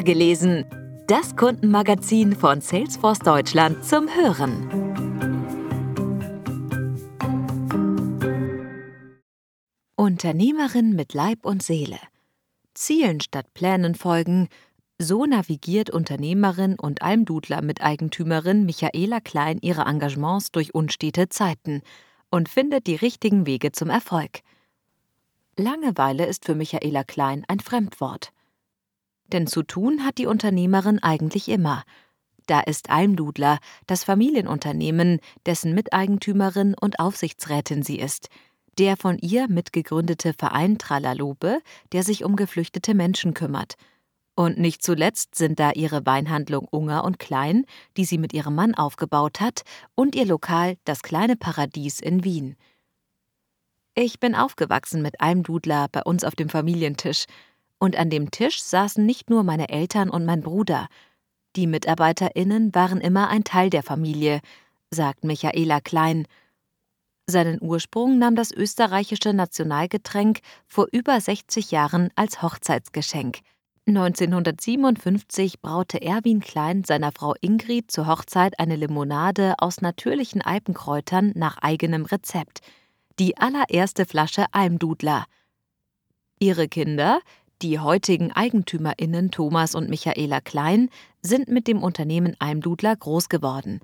gelesen. Das Kundenmagazin von Salesforce Deutschland zum Hören. Unternehmerin mit Leib und Seele. Zielen statt Plänen folgen. So navigiert Unternehmerin und Almdudler mit Eigentümerin Michaela Klein ihre Engagements durch unstete Zeiten und findet die richtigen Wege zum Erfolg. Langeweile ist für Michaela Klein ein Fremdwort. Denn zu tun hat die Unternehmerin eigentlich immer. Da ist Almdudler, das Familienunternehmen, dessen Miteigentümerin und Aufsichtsrätin sie ist, der von ihr mitgegründete Verein Tralalobe, der sich um geflüchtete Menschen kümmert. Und nicht zuletzt sind da ihre Weinhandlung Unger und Klein, die sie mit ihrem Mann aufgebaut hat, und ihr Lokal Das kleine Paradies in Wien. Ich bin aufgewachsen mit Almdudler bei uns auf dem Familientisch, und an dem Tisch saßen nicht nur meine Eltern und mein Bruder. Die MitarbeiterInnen waren immer ein Teil der Familie, sagt Michaela Klein. Seinen Ursprung nahm das österreichische Nationalgetränk vor über 60 Jahren als Hochzeitsgeschenk. 1957 braute Erwin Klein seiner Frau Ingrid zur Hochzeit eine Limonade aus natürlichen Alpenkräutern nach eigenem Rezept. Die allererste Flasche Almdudler. Ihre Kinder, die heutigen EigentümerInnen Thomas und Michaela Klein sind mit dem Unternehmen Almdudler groß geworden.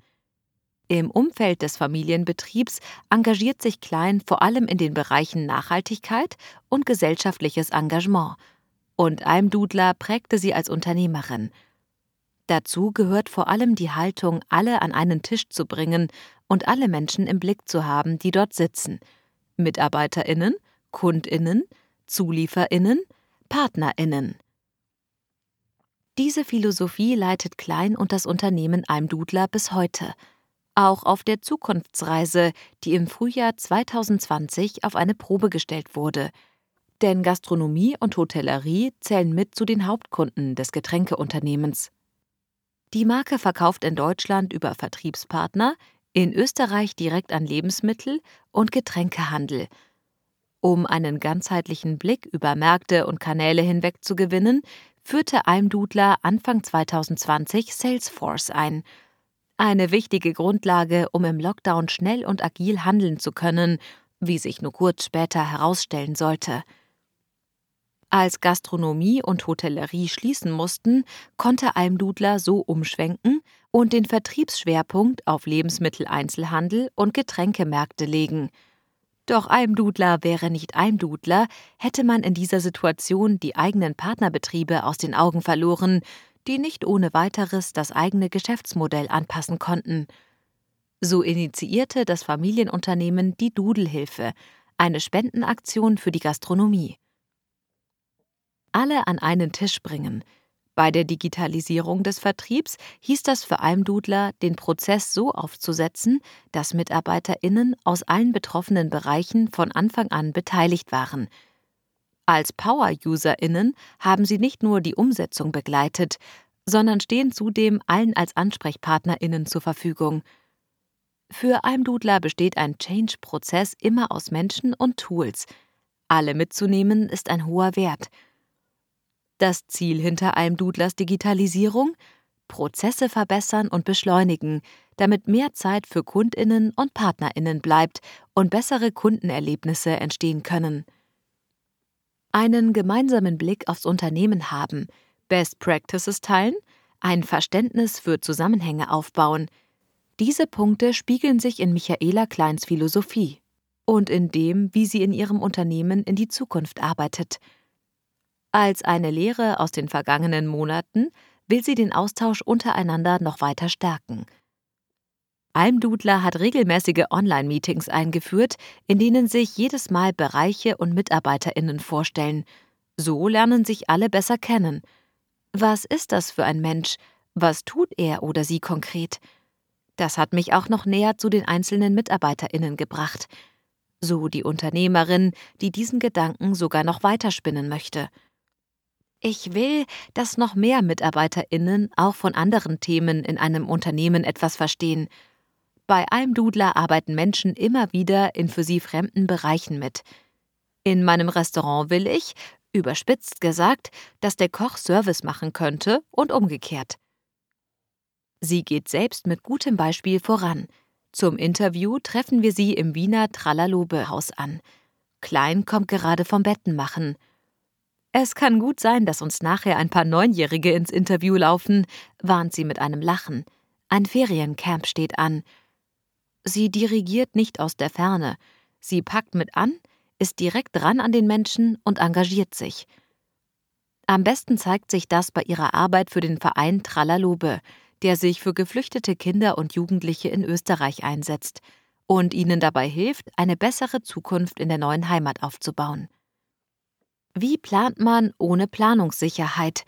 Im Umfeld des Familienbetriebs engagiert sich Klein vor allem in den Bereichen Nachhaltigkeit und gesellschaftliches Engagement. Und Almdudler prägte sie als Unternehmerin. Dazu gehört vor allem die Haltung, alle an einen Tisch zu bringen und alle Menschen im Blick zu haben, die dort sitzen. MitarbeiterInnen, KundInnen, ZulieferInnen, PartnerInnen. Diese Philosophie leitet Klein und das Unternehmen Almdudler bis heute. Auch auf der Zukunftsreise, die im Frühjahr 2020 auf eine Probe gestellt wurde. Denn Gastronomie und Hotellerie zählen mit zu den Hauptkunden des Getränkeunternehmens. Die Marke verkauft in Deutschland über Vertriebspartner, in Österreich direkt an Lebensmittel und Getränkehandel – um einen ganzheitlichen Blick über Märkte und Kanäle hinweg zu gewinnen, führte Almdudler Anfang 2020 Salesforce ein. Eine wichtige Grundlage, um im Lockdown schnell und agil handeln zu können, wie sich nur kurz später herausstellen sollte. Als Gastronomie und Hotellerie schließen mussten, konnte Almdudler so umschwenken und den Vertriebsschwerpunkt auf Lebensmitteleinzelhandel und Getränkemärkte legen – doch Almdudler wäre nicht Almdudler, hätte man in dieser Situation die eigenen Partnerbetriebe aus den Augen verloren, die nicht ohne weiteres das eigene Geschäftsmodell anpassen konnten. So initiierte das Familienunternehmen die Dudelhilfe, eine Spendenaktion für die Gastronomie. Alle an einen Tisch bringen – bei der Digitalisierung des Vertriebs hieß das für Almdudler, den Prozess so aufzusetzen, dass MitarbeiterInnen aus allen betroffenen Bereichen von Anfang an beteiligt waren. Als Power-UserInnen haben sie nicht nur die Umsetzung begleitet, sondern stehen zudem allen als AnsprechpartnerInnen zur Verfügung. Für Almdudler besteht ein Change-Prozess immer aus Menschen und Tools. Alle mitzunehmen ist ein hoher Wert – das Ziel hinter Almdudlers Digitalisierung? Prozesse verbessern und beschleunigen, damit mehr Zeit für Kundinnen und Partnerinnen bleibt und bessere Kundenerlebnisse entstehen können. Einen gemeinsamen Blick aufs Unternehmen haben, Best Practices teilen, ein Verständnis für Zusammenhänge aufbauen. Diese Punkte spiegeln sich in Michaela Kleins Philosophie und in dem, wie sie in ihrem Unternehmen in die Zukunft arbeitet – als eine Lehre aus den vergangenen Monaten will sie den Austausch untereinander noch weiter stärken. Almdudler hat regelmäßige Online-Meetings eingeführt, in denen sich jedes Mal Bereiche und MitarbeiterInnen vorstellen. So lernen sich alle besser kennen. Was ist das für ein Mensch? Was tut er oder sie konkret? Das hat mich auch noch näher zu den einzelnen MitarbeiterInnen gebracht. So die Unternehmerin, die diesen Gedanken sogar noch weiterspinnen möchte. Ich will, dass noch mehr MitarbeiterInnen auch von anderen Themen in einem Unternehmen etwas verstehen. Bei Almdudler arbeiten Menschen immer wieder in für sie fremden Bereichen mit. In meinem Restaurant will ich, Überspitzt gesagt, dass der Koch Service machen könnte und umgekehrt. Sie geht selbst mit gutem Beispiel voran. Zum Interview treffen wir sie im Wiener Tralalobe-Haus an. Klein kommt gerade vom Bettenmachen. Es kann gut sein, dass uns nachher ein paar Neunjährige ins Interview laufen, warnt sie mit einem Lachen. Ein Feriencamp steht an. Sie dirigiert nicht aus der Ferne. Sie packt mit an, ist direkt dran an den Menschen und engagiert sich. Am besten zeigt sich das bei ihrer Arbeit für den Verein Tralalobe, der sich für geflüchtete Kinder und Jugendliche in Österreich einsetzt und ihnen dabei hilft, eine bessere Zukunft in der neuen Heimat aufzubauen. Wie plant man ohne Planungssicherheit?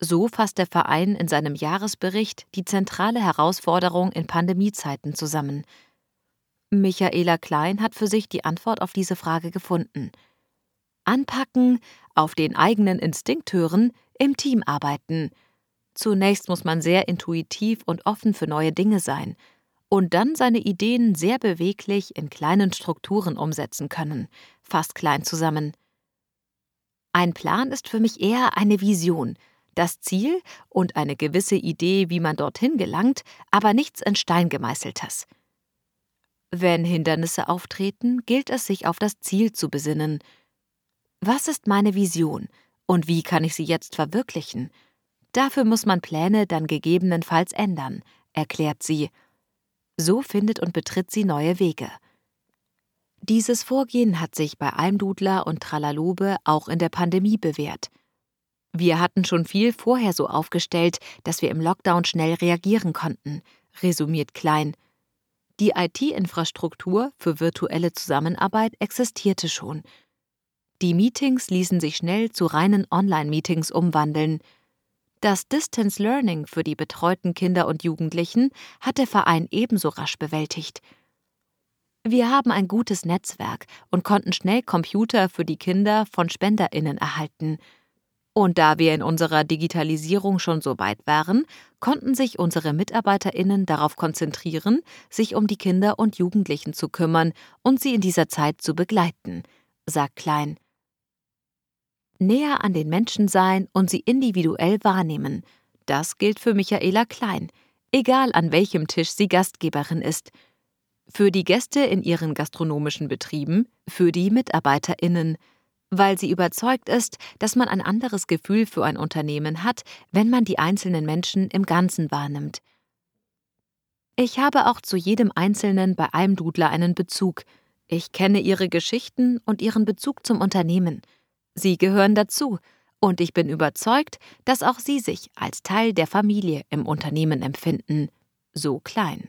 So fasst der Verein in seinem Jahresbericht die zentrale Herausforderung in Pandemiezeiten zusammen. Michaela Klein hat für sich die Antwort auf diese Frage gefunden. Anpacken, auf den eigenen Instinkt hören, im Team arbeiten – Zunächst muss man sehr intuitiv und offen für neue Dinge sein und dann seine Ideen sehr beweglich in kleinen Strukturen umsetzen können, fast klein zusammen. Ein Plan ist für mich eher eine Vision, das Ziel und eine gewisse Idee, wie man dorthin gelangt, aber nichts in Stein gemeißeltes. Wenn Hindernisse auftreten, gilt es, sich auf das Ziel zu besinnen. Was ist meine Vision und wie kann ich sie jetzt verwirklichen? Dafür muss man Pläne dann gegebenenfalls ändern, erklärt sie. So findet und betritt sie neue Wege. Dieses Vorgehen hat sich bei Almdudler und Tralalobe auch in der Pandemie bewährt. Wir hatten schon viel vorher so aufgestellt, dass wir im Lockdown schnell reagieren konnten, resümiert Klein. Die IT-Infrastruktur für virtuelle Zusammenarbeit existierte schon. Die Meetings ließen sich schnell zu reinen Online-Meetings umwandeln, das Distance Learning für die betreuten Kinder und Jugendlichen hat der Verein ebenso rasch bewältigt. Wir haben ein gutes Netzwerk und konnten schnell Computer für die Kinder von Spenderinnen erhalten. Und da wir in unserer Digitalisierung schon so weit waren, konnten sich unsere Mitarbeiterinnen darauf konzentrieren, sich um die Kinder und Jugendlichen zu kümmern und sie in dieser Zeit zu begleiten, sagt Klein näher an den Menschen sein und sie individuell wahrnehmen. Das gilt für Michaela Klein, egal an welchem Tisch sie Gastgeberin ist. Für die Gäste in ihren gastronomischen Betrieben, für die Mitarbeiterinnen, weil sie überzeugt ist, dass man ein anderes Gefühl für ein Unternehmen hat, wenn man die einzelnen Menschen im Ganzen wahrnimmt. Ich habe auch zu jedem Einzelnen bei Almdudler einen Bezug. Ich kenne ihre Geschichten und ihren Bezug zum Unternehmen. Sie gehören dazu, und ich bin überzeugt, dass auch Sie sich als Teil der Familie im Unternehmen empfinden, so klein.